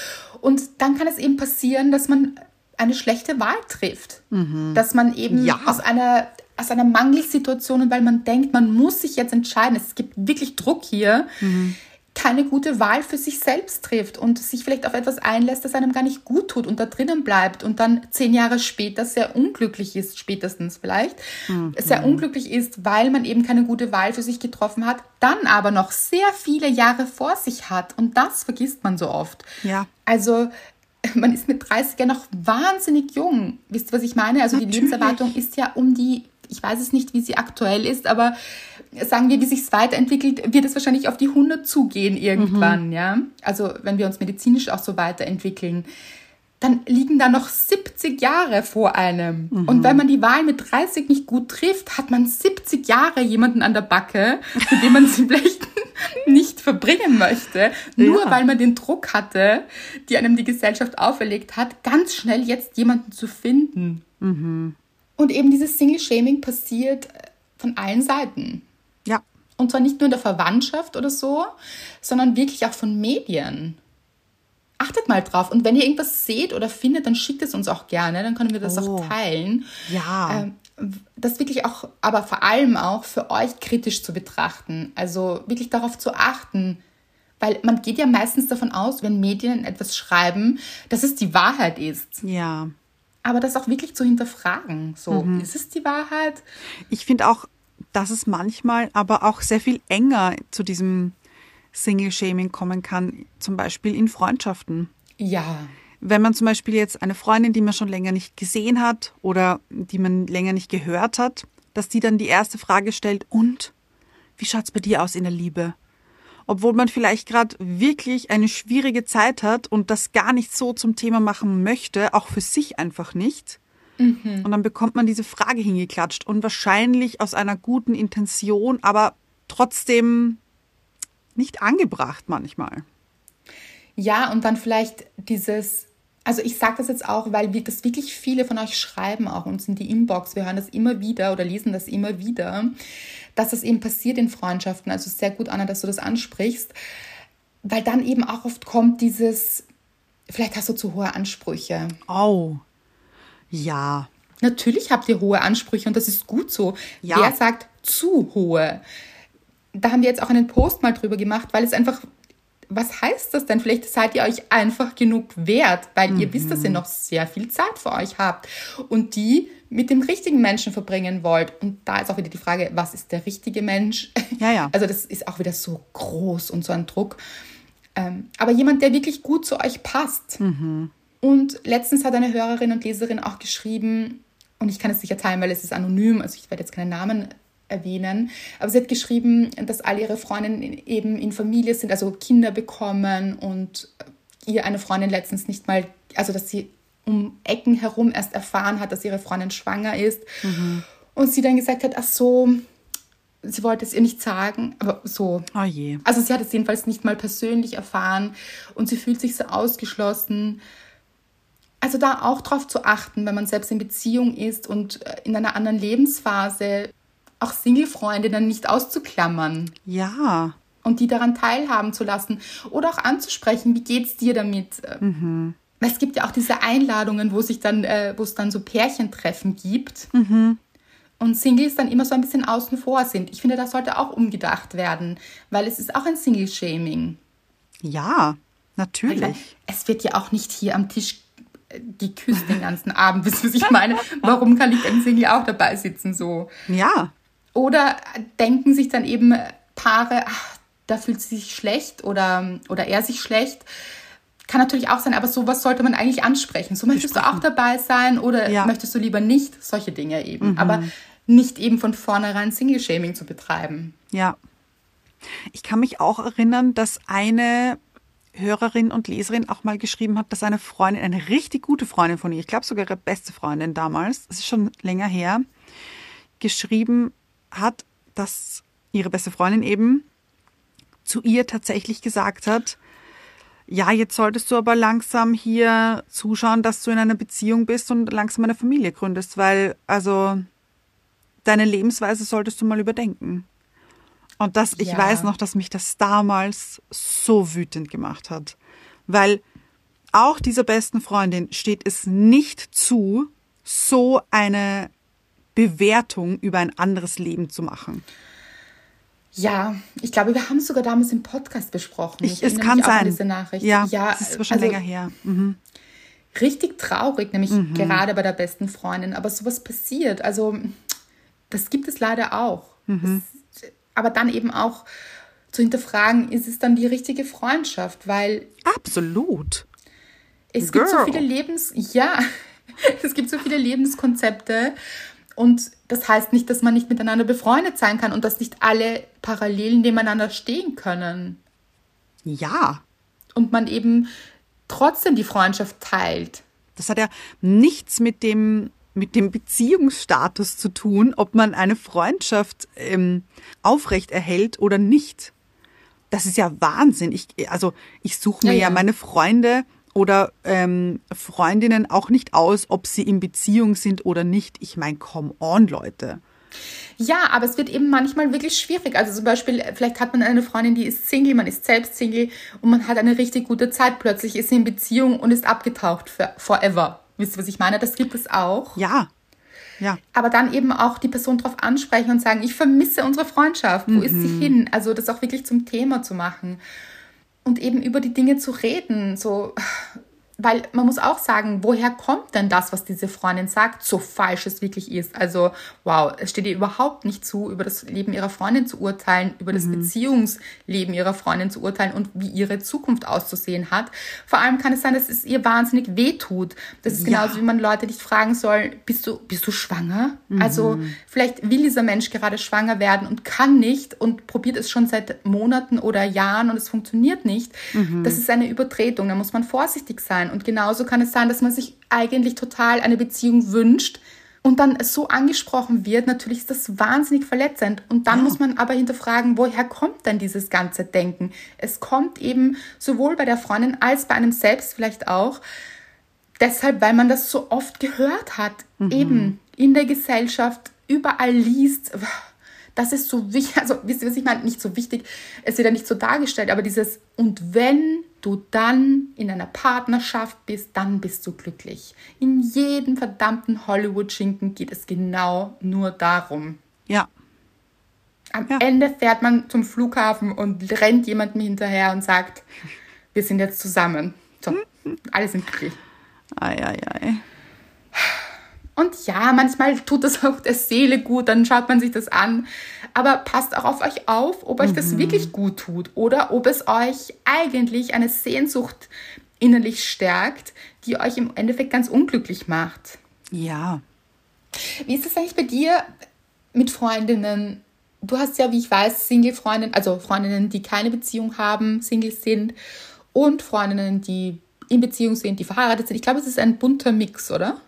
Und dann kann es eben passieren, dass man eine schlechte Wahl trifft. Mhm. Dass man eben ja. aus einer aus einer Mangelsituation, weil man denkt, man muss sich jetzt entscheiden, es gibt wirklich Druck hier, mhm keine gute Wahl für sich selbst trifft und sich vielleicht auf etwas einlässt, das einem gar nicht gut tut und da drinnen bleibt und dann zehn Jahre später sehr unglücklich ist, spätestens vielleicht, mhm. sehr unglücklich ist, weil man eben keine gute Wahl für sich getroffen hat, dann aber noch sehr viele Jahre vor sich hat und das vergisst man so oft. Ja. Also [laughs] man ist mit 30 ja noch wahnsinnig jung. Wisst ihr, was ich meine? Also Natürlich. die Lebenserwartung ist ja um die ich weiß es nicht, wie sie aktuell ist, aber sagen wir, wie sich es weiterentwickelt, wird es wahrscheinlich auf die 100 zugehen irgendwann, mhm. ja. Also wenn wir uns medizinisch auch so weiterentwickeln, dann liegen da noch 70 Jahre vor einem. Mhm. Und wenn man die Wahl mit 30 nicht gut trifft, hat man 70 Jahre jemanden an der Backe, mit dem man [laughs] sie vielleicht nicht verbringen möchte, nur ja. weil man den Druck hatte, die einem die Gesellschaft auferlegt hat, ganz schnell jetzt jemanden zu finden. Mhm. Und eben dieses Single-Shaming passiert von allen Seiten. Und zwar nicht nur in der Verwandtschaft oder so, sondern wirklich auch von Medien. Achtet mal drauf. Und wenn ihr irgendwas seht oder findet, dann schickt es uns auch gerne. Dann können wir das oh. auch teilen. Ja. Ähm, das wirklich auch, aber vor allem auch für euch kritisch zu betrachten. Also wirklich darauf zu achten. Weil man geht ja meistens davon aus, wenn Medien etwas schreiben, dass es die Wahrheit ist. Ja. Aber das auch wirklich zu hinterfragen. So, mhm. ist es die Wahrheit? Ich finde auch, dass es manchmal aber auch sehr viel enger zu diesem Single-Shaming kommen kann, zum Beispiel in Freundschaften. Ja. Wenn man zum Beispiel jetzt eine Freundin, die man schon länger nicht gesehen hat oder die man länger nicht gehört hat, dass die dann die erste Frage stellt, und wie schaut's bei dir aus in der Liebe? Obwohl man vielleicht gerade wirklich eine schwierige Zeit hat und das gar nicht so zum Thema machen möchte, auch für sich einfach nicht. Mhm. Und dann bekommt man diese Frage hingeklatscht und wahrscheinlich aus einer guten Intention, aber trotzdem nicht angebracht manchmal. Ja, und dann vielleicht dieses, also ich sage das jetzt auch, weil wir, das wirklich viele von euch schreiben auch uns in die Inbox. Wir hören das immer wieder oder lesen das immer wieder, dass das eben passiert in Freundschaften. Also sehr gut, Anna, dass du das ansprichst, weil dann eben auch oft kommt dieses, vielleicht hast du zu hohe Ansprüche. Oh, ja. Natürlich habt ihr hohe Ansprüche und das ist gut so. Ja. Wer sagt zu hohe? da haben wir jetzt auch einen Post mal drüber gemacht, weil es einfach, was heißt das denn? Vielleicht seid ihr euch einfach genug wert, weil mhm. ihr wisst, dass ihr mhm. noch sehr viel Zeit für euch habt und die mit dem richtigen Menschen verbringen wollt. Und da ist auch wieder die Frage, was ist der richtige Mensch? [laughs] Ja, ja. Also das ist auch wieder so groß und so ein Druck. Ähm, aber jemand, der wirklich gut zu euch passt. Mhm. Und letztens hat eine Hörerin und Leserin auch geschrieben, und ich kann es nicht erzählen, weil es ist anonym, also ich werde jetzt keinen Namen erwähnen. Aber sie hat geschrieben, dass alle ihre Freundinnen eben in Familie sind, also Kinder bekommen und ihr eine Freundin letztens nicht mal, also dass sie um Ecken herum erst erfahren hat, dass ihre Freundin schwanger ist. Mhm. Und sie dann gesagt hat, ach so, sie wollte es ihr nicht sagen, aber so. Oh je. Also sie hat es jedenfalls nicht mal persönlich erfahren und sie fühlt sich so ausgeschlossen. Also da auch drauf zu achten, wenn man selbst in Beziehung ist und äh, in einer anderen Lebensphase, auch Single-Freundinnen nicht auszuklammern. Ja. Und die daran teilhaben zu lassen oder auch anzusprechen, wie geht's dir damit? Mhm. Es gibt ja auch diese Einladungen, wo sich dann, äh, wo es dann so Pärchentreffen gibt. Mhm. Und Singles dann immer so ein bisschen außen vor sind. Ich finde, das sollte auch umgedacht werden, weil es ist auch ein Single-Shaming. Ja, natürlich. Meine, es wird ja auch nicht hier am Tisch äh, geküsst den ganzen Abend, [laughs] wisst ihr, was ich meine? Warum kann ich ein Single auch dabei sitzen so? Ja. Oder denken sich dann eben Paare, ach, da fühlt sie sich schlecht oder, oder er sich schlecht. Kann natürlich auch sein, aber sowas sollte man eigentlich ansprechen. So möchtest du auch dabei sein oder ja. möchtest du lieber nicht? Solche Dinge eben. Mhm. Aber nicht eben von vornherein Single-Shaming zu betreiben. Ja. Ich kann mich auch erinnern, dass eine Hörerin und Leserin auch mal geschrieben hat, dass eine Freundin, eine richtig gute Freundin von ihr, ich glaube sogar ihre beste Freundin damals, das ist schon länger her, geschrieben hat, dass ihre beste Freundin eben zu ihr tatsächlich gesagt hat, ja, jetzt solltest du aber langsam hier zuschauen, dass du in einer Beziehung bist und langsam eine Familie gründest, weil also deine Lebensweise solltest du mal überdenken. Und das, ich ja. weiß noch, dass mich das damals so wütend gemacht hat, weil auch dieser besten Freundin steht es nicht zu, so eine Bewertung über ein anderes Leben zu machen. Ja, ich glaube, wir haben es sogar damals im Podcast besprochen. Ich, ich es kann sein. Diese Nachricht. Ja, ja das ist aber schon also, länger her. Mhm. Richtig traurig, nämlich mhm. gerade bei der besten Freundin. Aber sowas passiert. Also, das gibt es leider auch. Mhm. Das, aber dann eben auch zu hinterfragen, ist es dann die richtige Freundschaft? Weil. Absolut. Es Girl. gibt so viele Lebens. Ja, [laughs] es gibt so viele Lebenskonzepte und das heißt nicht, dass man nicht miteinander befreundet sein kann und dass nicht alle parallel nebeneinander stehen können. Ja. Und man eben trotzdem die Freundschaft teilt. Das hat ja nichts mit dem, mit dem Beziehungsstatus zu tun, ob man eine Freundschaft ähm, aufrecht erhält oder nicht. Das ist ja Wahnsinn. Ich, also ich suche mir ja, Ja, ja. meine Freunde oder ähm, Freundinnen auch nicht aus, ob sie in Beziehung sind oder nicht. Ich meine, come on, Leute. Ja, aber es wird eben manchmal wirklich schwierig. Also zum Beispiel, vielleicht hat man eine Freundin, die ist Single, man ist selbst Single und man hat eine richtig gute Zeit. Plötzlich ist sie in Beziehung und ist abgetaucht für forever. Wisst ihr, was ich meine? Das gibt es auch. Ja, ja, Aber dann eben auch die Person darauf ansprechen und sagen, ich vermisse unsere Freundschaft. Wo ist sie hin? Also das auch wirklich zum Thema zu machen. Und eben über die Dinge zu reden. So, weil man muss auch sagen, woher kommt denn das, was diese Freundin sagt, so falsch es wirklich ist? Also, wow, es steht ihr überhaupt nicht zu, über das Leben ihrer Freundin zu urteilen, über das Beziehungsleben ihrer Freundin zu urteilen und wie ihre Zukunft auszusehen hat. Vor allem kann es sein, dass es ihr wahnsinnig wehtut. Das ist Ja. genauso, wie man Leute nicht fragen soll, bist du, bist du schwanger? Also, vielleicht will dieser Mensch gerade schwanger werden und kann nicht und probiert es schon seit Monaten oder Jahren und es funktioniert nicht. Das ist eine Übertretung, da muss man vorsichtig sein. Und genauso kann es sein, dass man sich eigentlich total eine Beziehung wünscht und dann so angesprochen wird. Natürlich ist das wahnsinnig verletzend. Und dann muss man aber hinterfragen, woher kommt denn dieses ganze Denken? Es kommt eben sowohl bei der Freundin als bei einem selbst vielleicht auch. Deshalb, weil man das so oft gehört hat, eben in der Gesellschaft, überall liest. Das ist so wichtig, [laughs] also wisst ihr, was ich meine? Nicht so wichtig, es wird ja nicht so dargestellt, aber dieses, und wenn du dann in einer Partnerschaft bist, dann bist du glücklich. In jedem verdammten Hollywood-Schinken geht es genau nur darum. ja, Am Ja. Ende fährt man zum Flughafen und rennt jemandem hinterher und sagt, wir sind jetzt zusammen. So, [laughs] alle sind glücklich. ei, ei, ei. Und ja, manchmal tut das auch der Seele gut, dann schaut man sich das an. Aber passt auch auf euch auf, ob euch das wirklich gut tut oder ob es euch eigentlich eine Sehnsucht innerlich stärkt, die euch im Endeffekt ganz unglücklich macht. Ja, Wie ist es eigentlich bei dir mit Freundinnen? Du hast ja, wie ich weiß, Single-Freundinnen, also Freundinnen, die keine Beziehung haben, Single sind und Freundinnen, die in Beziehung sind, die verheiratet sind. Ich glaube, es ist ein bunter Mix, oder?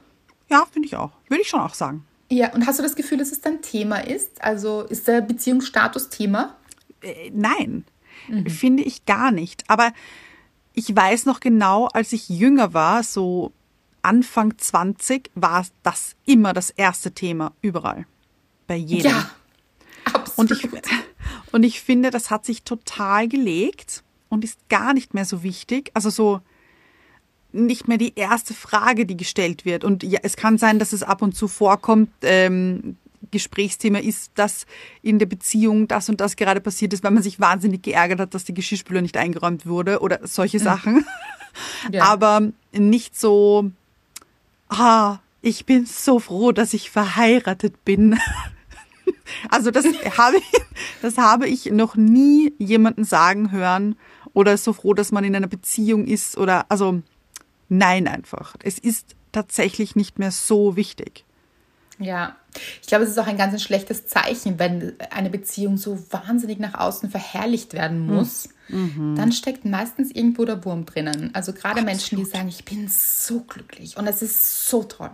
Ja, finde ich auch. Würde ich schon auch sagen. Ja, und hast du das Gefühl, dass es dein Thema ist? Also ist der Beziehungsstatus Thema? Äh, nein, finde ich gar nicht. Aber ich weiß noch genau, als ich jünger war, so Anfang 20, war das immer das erste Thema überall. Bei jedem. Ja, Und absolut. ich, [laughs] und ich finde, das hat sich total gelegt und ist gar nicht mehr so wichtig. Also so nicht mehr die erste Frage, die gestellt wird. Und ja, es kann sein, dass es ab und zu vorkommt, ähm, Gesprächsthema ist, dass in der Beziehung das und das gerade passiert ist, weil man sich wahnsinnig geärgert hat, dass die Geschirrspüler nicht eingeräumt wurde oder solche Sachen. [laughs] Ja. Aber nicht so, ah, ich bin so froh, dass ich verheiratet bin. [laughs] Also das habe ich, das habe ich noch nie jemanden sagen hören oder so froh, dass man in einer Beziehung ist oder also nein einfach. Es ist tatsächlich nicht mehr so wichtig. Ja, ich glaube, es ist auch ein ganz schlechtes Zeichen, wenn eine Beziehung so wahnsinnig nach außen verherrlicht werden muss. Dann steckt meistens irgendwo der Wurm drinnen. Also gerade Menschen, die sagen, ich bin so glücklich und es ist so toll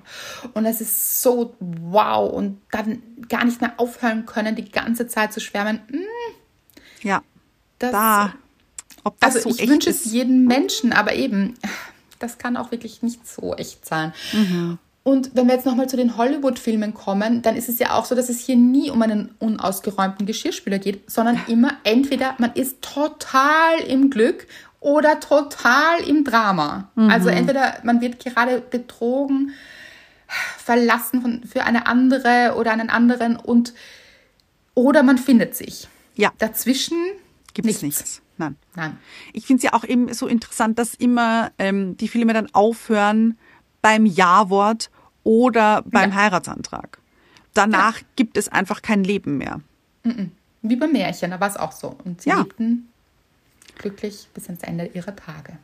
und es ist so wow und dann gar nicht mehr aufhören können, die ganze Zeit zu schwärmen. Mm, Ja, Das, da. Ob das also so ich wünsche es jedem Menschen, aber eben, das kann auch wirklich nicht so echt sein. Mhm. Und wenn wir jetzt nochmal zu den Hollywood-Filmen kommen, dann ist es ja auch so, dass es hier nie um einen unausgeräumten Geschirrspüler geht, sondern immer entweder man ist total im Glück oder total im Drama. Mhm. Also entweder man wird gerade betrogen, verlassen von, für eine andere oder einen anderen und oder man findet sich. Ja, Dazwischen gibt es nichts. Nein. Nein. Ich finde es ja auch eben so interessant, dass immer ähm, die Filme dann aufhören beim Ja-Wort oder beim Ja. Heiratsantrag. Danach gibt es einfach kein Leben mehr. Wie bei Märchen, da war es auch so. Und sie Ja. lebten glücklich bis ans Ende ihrer Tage.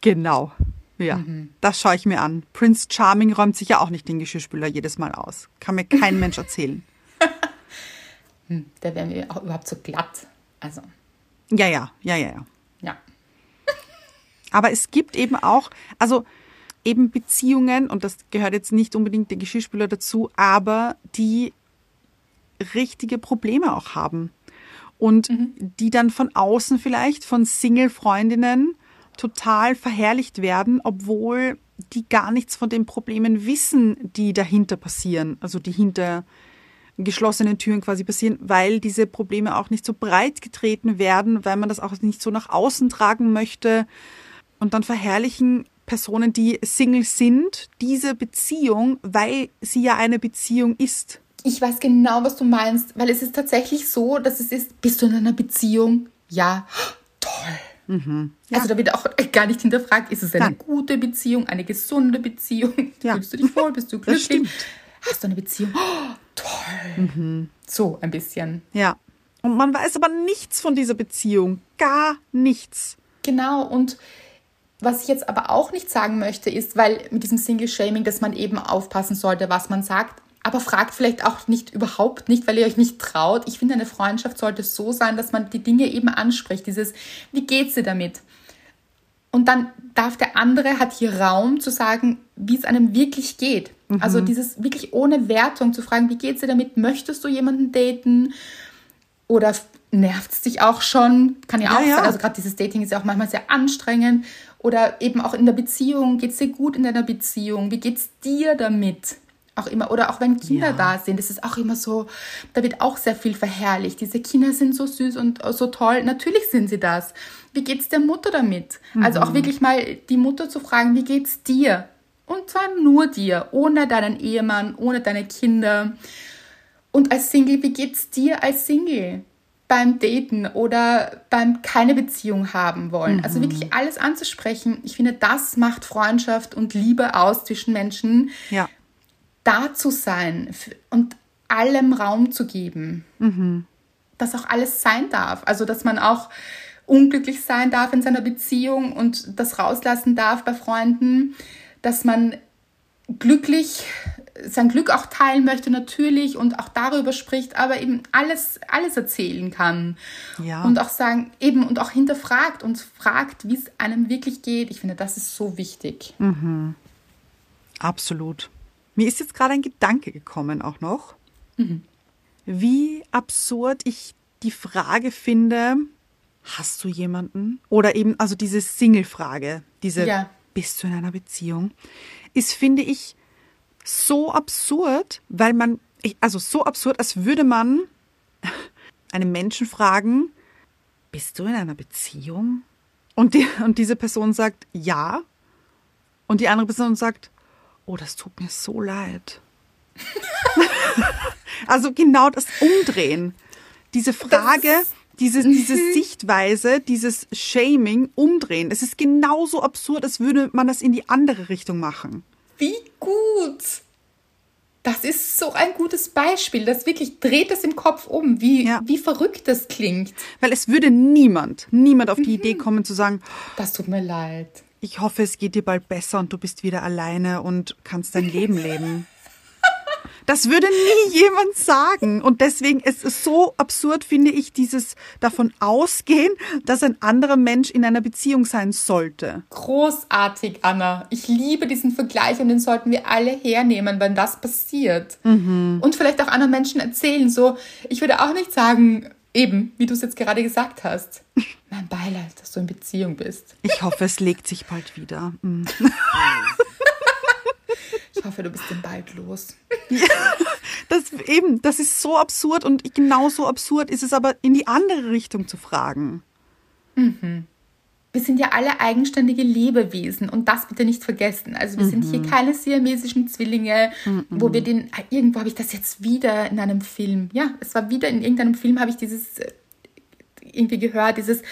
Genau. Ja, das schaue ich mir an. Prince Charming räumt sich ja auch nicht den Geschirrspüler jedes Mal aus. Kann mir kein Mensch erzählen. [laughs] Der wäre mir auch überhaupt so glatt. Also, Ja, ja, ja, ja, ja. ja. [laughs] Aber es gibt eben auch, also eben Beziehungen, und das gehört jetzt nicht unbedingt der Geschirrspüler dazu, aber die richtige Probleme auch haben. Und die dann von außen vielleicht von Single-Freundinnen total verherrlicht werden, obwohl die gar nichts von den Problemen wissen, die dahinter passieren, also die hinter geschlossenen Türen quasi passieren, weil diese Probleme auch nicht so breit getreten werden, weil man das auch nicht so nach außen tragen möchte. Und dann verherrlichen Personen, die Single sind, diese Beziehung, weil sie ja eine Beziehung ist. Ich weiß genau, was du meinst, weil es ist tatsächlich so, dass es ist, bist du in einer Beziehung? Ja, toll. Also da wird auch gar nicht hinterfragt, ist es eine Nein. gute Beziehung, eine gesunde Beziehung? Ja. Fühlst du dich wohl? Bist du Das glücklich? Hast du eine Beziehung? Oh, [gasps] toll. So ein bisschen. Ja. Und man weiß aber nichts von dieser Beziehung. Gar nichts. Genau, und was ich jetzt aber auch nicht sagen möchte, ist, weil mit diesem Single-Shaming, dass man eben aufpassen sollte, was man sagt. Aber fragt vielleicht auch nicht überhaupt nicht, weil ihr euch nicht traut. Ich finde, eine Freundschaft sollte so sein, dass man die Dinge eben anspricht. Dieses, wie geht's dir damit? Und dann darf der andere, hat hier Raum zu sagen, wie es einem wirklich geht. Also dieses wirklich ohne Wertung zu fragen, wie geht's dir damit? Möchtest du jemanden daten? Oder nervt es dich auch schon? Kann ja Ja, auch ja. sein. Also gerade dieses Dating ist ja auch manchmal sehr anstrengend. Oder eben auch in der Beziehung. Geht es dir gut in deiner Beziehung? Wie geht's dir damit? Auch immer. Oder auch wenn Kinder Ja. da sind, das ist auch immer so, da wird auch sehr viel verherrlicht. Diese Kinder sind so süß und so toll. Natürlich sind sie das. Wie geht's der Mutter damit? Also auch wirklich mal die Mutter zu fragen, wie geht's dir? Und zwar nur dir, ohne deinen Ehemann, ohne deine Kinder. Und als Single, wie geht's dir als Single? Beim Daten oder beim keine Beziehung haben wollen. Also wirklich alles anzusprechen. Ich finde, das macht Freundschaft und Liebe aus zwischen Menschen. Ja. Da zu sein und allem Raum zu geben. Dass auch alles sein darf. Also, dass man auch unglücklich sein darf in seiner Beziehung und das rauslassen darf bei Freunden. Dass man glücklich sein Glück auch teilen möchte natürlich und auch darüber spricht, aber eben alles alles erzählen kann Ja. und auch sagen eben und auch hinterfragt und fragt, wie es einem wirklich geht. Ich finde, das ist so wichtig. Absolut. Mir ist jetzt gerade ein Gedanke gekommen auch noch, wie absurd ich die Frage finde, hast du jemanden? Oder eben, also diese Single-Frage, diese Ja. bist du in einer Beziehung, ist, finde ich, so absurd, weil man, also so absurd, als würde man [laughs] einen Menschen fragen, bist du in einer Beziehung? Und, die, und diese Person sagt, ja. Und die andere Person sagt, oh, das tut mir so leid. [laughs] also genau das Umdrehen. Diese Frage, diese, diese Sichtweise, dieses Shaming umdrehen. Es ist genauso absurd, als würde man das in die andere Richtung machen. Wie gut! Das ist so ein gutes Beispiel. Das wirklich dreht es im Kopf um, wie, Ja. wie verrückt das klingt. Weil es würde niemand, niemand auf die Idee kommen zu sagen, Das tut mir leid. Ich hoffe, es geht dir bald besser und du bist wieder alleine und kannst dein Leben leben. Das würde nie [laughs] jemand sagen. Und deswegen ist es so absurd, finde ich, dieses davon ausgehen, dass ein anderer Mensch in einer Beziehung sein sollte. Großartig, Anna. Ich liebe diesen Vergleich und den sollten wir alle hernehmen, wenn das passiert. Und vielleicht auch anderen Menschen erzählen. So, ich würde auch nicht sagen, eben, wie du es jetzt gerade gesagt hast. Mein Beileid, dass du in Beziehung bist. Ich hoffe, es legt sich bald wieder. Mm. Ich hoffe, du bist den bald los. [laughs] Das eben, das ist so absurd und genauso absurd ist es aber in die andere Richtung zu fragen. Wir sind ja alle eigenständige Lebewesen und das bitte nicht vergessen. Also wir sind hier keine siamesischen Zwillinge, wo wir den, irgendwo habe ich das jetzt wieder in einem Film, ja, es war wieder in irgendeinem Film, habe ich dieses äh, irgendwie gehört, dieses,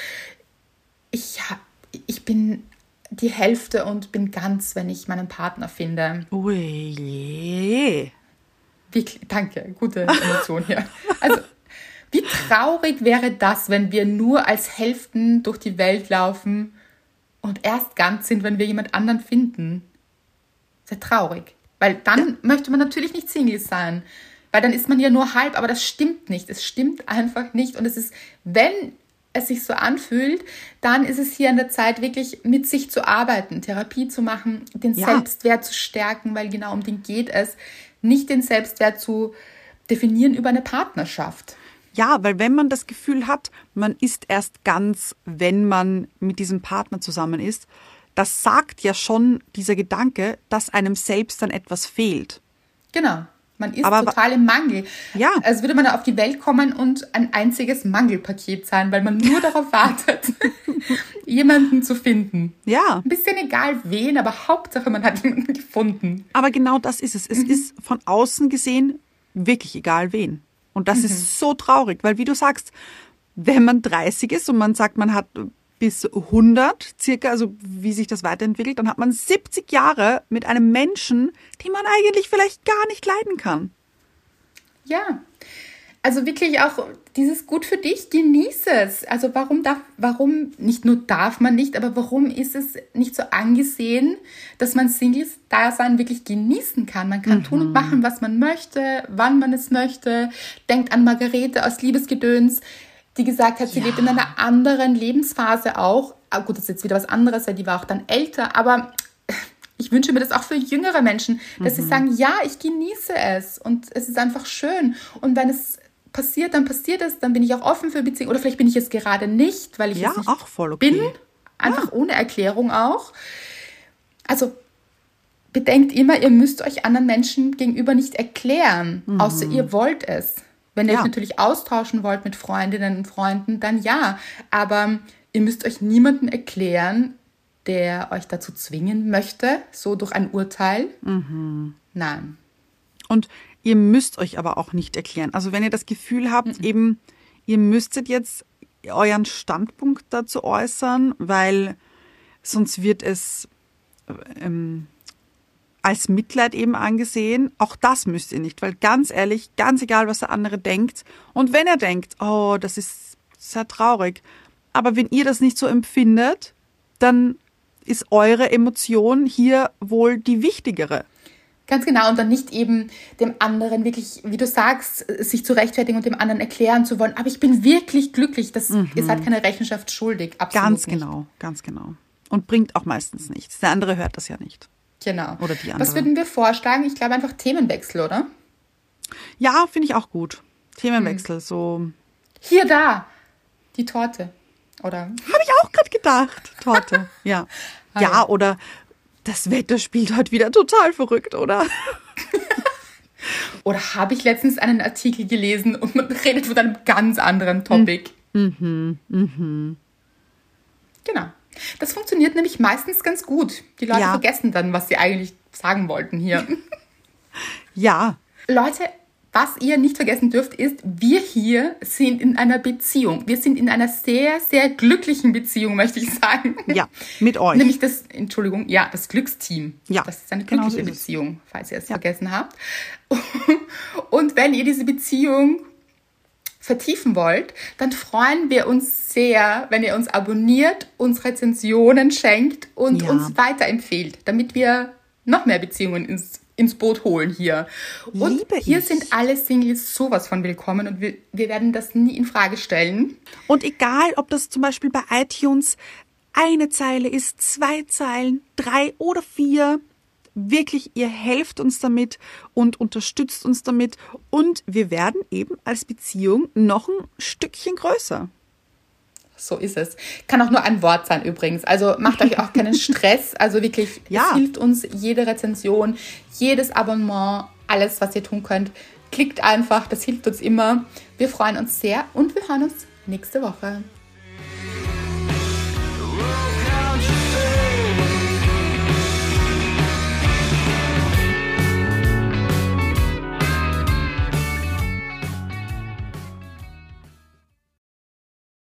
ich, hab, ich bin die Hälfte und bin ganz, wenn ich meinen Partner finde. Ui, je. Wirklich, danke, gute Emotion hier. Also, wie traurig wäre das, wenn wir nur als Hälften durch die Welt laufen und erst ganz sind, wenn wir jemand anderen finden? Sehr traurig. Weil dann möchte man natürlich nicht Single sein. Weil dann ist man ja nur halb, aber das stimmt nicht. Es stimmt einfach nicht. Und es ist, wenn es sich so anfühlt, dann ist es hier an der Zeit, wirklich mit sich zu arbeiten, Therapie zu machen, den Ja. Selbstwert zu stärken, weil genau um den geht es, nicht den Selbstwert zu definieren über eine Partnerschaft. Ja, weil wenn man das Gefühl hat, man ist erst ganz, wenn man mit diesem Partner zusammen ist, das sagt ja schon dieser Gedanke, dass einem selbst dann etwas fehlt. Genau. Man ist Aber total im Mangel. Ja. Als würde man auf die Welt kommen und ein einziges Mangelpaket sein, weil man nur [laughs] darauf wartet, [laughs] jemanden zu finden. Ja, Ein bisschen egal wen, aber Hauptsache man hat jemanden [laughs] gefunden. aber genau das ist es. Es ist von außen gesehen wirklich egal wen. Und das ist so traurig, weil wie du sagst, wenn man 30 ist und man sagt, man hat bis 100 circa, also wie sich das weiterentwickelt, dann hat man 70 Jahre mit einem Menschen, den man eigentlich vielleicht gar nicht leiden kann. Ja. Also wirklich auch dieses gut für dich, genieße es. Also warum darf, warum, nicht nur darf man nicht, aber warum ist es nicht so angesehen, dass man Singles-Dasein wirklich genießen kann? Man kann tun und machen, was man möchte, wann man es möchte. Denkt an Margarete aus Liebesgedöns, die gesagt hat, sie Ja. lebt in einer anderen Lebensphase auch. Ah, gut, das ist jetzt wieder was anderes, weil die war auch dann älter, aber ich wünsche mir das auch für jüngere Menschen, dass sie sagen, ja, ich genieße es und es ist einfach schön. Und wenn es passiert, dann passiert es, dann bin ich auch offen für Beziehungen. Oder vielleicht bin ich es gerade nicht, weil ich Ja, es nicht auch voll okay. bin. Einfach ohne Erklärung auch. Also bedenkt immer, ihr müsst euch anderen Menschen gegenüber nicht erklären, außer ihr wollt es. Wenn ihr Ja. euch natürlich austauschen wollt mit Freundinnen und Freunden, dann ja. Aber ihr müsst euch niemanden erklären, der euch dazu zwingen möchte, so durch ein Urteil. Nein. Und ihr müsst euch aber auch nicht erklären. Also wenn ihr das Gefühl habt, eben, ihr müsstet jetzt euren Standpunkt dazu äußern, weil sonst wird es ähm, als Mitleid eben angesehen. Auch das müsst ihr nicht, weil ganz ehrlich, ganz egal, was der andere denkt. Und wenn er denkt, oh, das ist sehr traurig, aber wenn ihr das nicht so empfindet, dann ist eure Emotion hier wohl die wichtigere. Ganz genau, und dann nicht eben dem anderen wirklich, wie du sagst, sich zu rechtfertigen und dem anderen erklären zu wollen, aber ich bin wirklich glücklich, das, ihr seid keine Rechenschaft schuldig, absolut Ganz nicht. genau, ganz genau. Und bringt auch meistens nichts. Der andere hört das ja nicht. Genau. Oder die Was andere. würden wir vorschlagen? Ich glaube einfach Themenwechsel, oder? Ja, finde ich auch gut. Themenwechsel, so. Hier, da, die Torte. Oder Habe ich auch gerade gedacht. Torte. [laughs] Ah, ja, ja. oder das Wetter spielt heute wieder total verrückt, oder? [laughs] Oder habe ich letztens einen Artikel gelesen und man redet von einem ganz anderen Topic. Mhm, Genau. Das funktioniert nämlich meistens ganz gut. Die Leute Ja. vergessen dann, was sie eigentlich sagen wollten hier. [laughs] Ja, Leute, was ihr nicht vergessen dürft, ist, wir hier sind in einer Beziehung. Wir sind in einer sehr, sehr glücklichen Beziehung, möchte ich sagen. ja, mit euch. Nämlich das, Entschuldigung, ja, das Glücksteam. Ja, Das ist eine genau glückliche so ist es. Beziehung, falls ihr es vergessen habt. [laughs] Und wenn ihr diese Beziehung vertiefen wollt, dann freuen wir uns sehr, wenn ihr uns abonniert, uns Rezensionen schenkt und Ja. uns weiterempfehlt, damit wir noch mehr Beziehungen ins, ins Boot holen hier. Und Liebe hier ich. sind alle Singles sowas von willkommen und wir, wir werden das nie in Frage stellen. Und egal, ob das zum Beispiel bei iTunes eine Zeile ist, zwei Zeilen, drei oder vier, wirklich, ihr helft uns damit und unterstützt uns damit und wir werden eben als Beziehung noch ein Stückchen größer. So ist es. Kann auch nur ein Wort sein übrigens. Also macht euch auch keinen [laughs] Stress. Also wirklich, Ja. es hilft uns jede Rezension, jedes Abonnement, alles, was ihr tun könnt. Klickt einfach, das hilft uns immer. Wir freuen uns sehr und wir hören uns nächste Woche.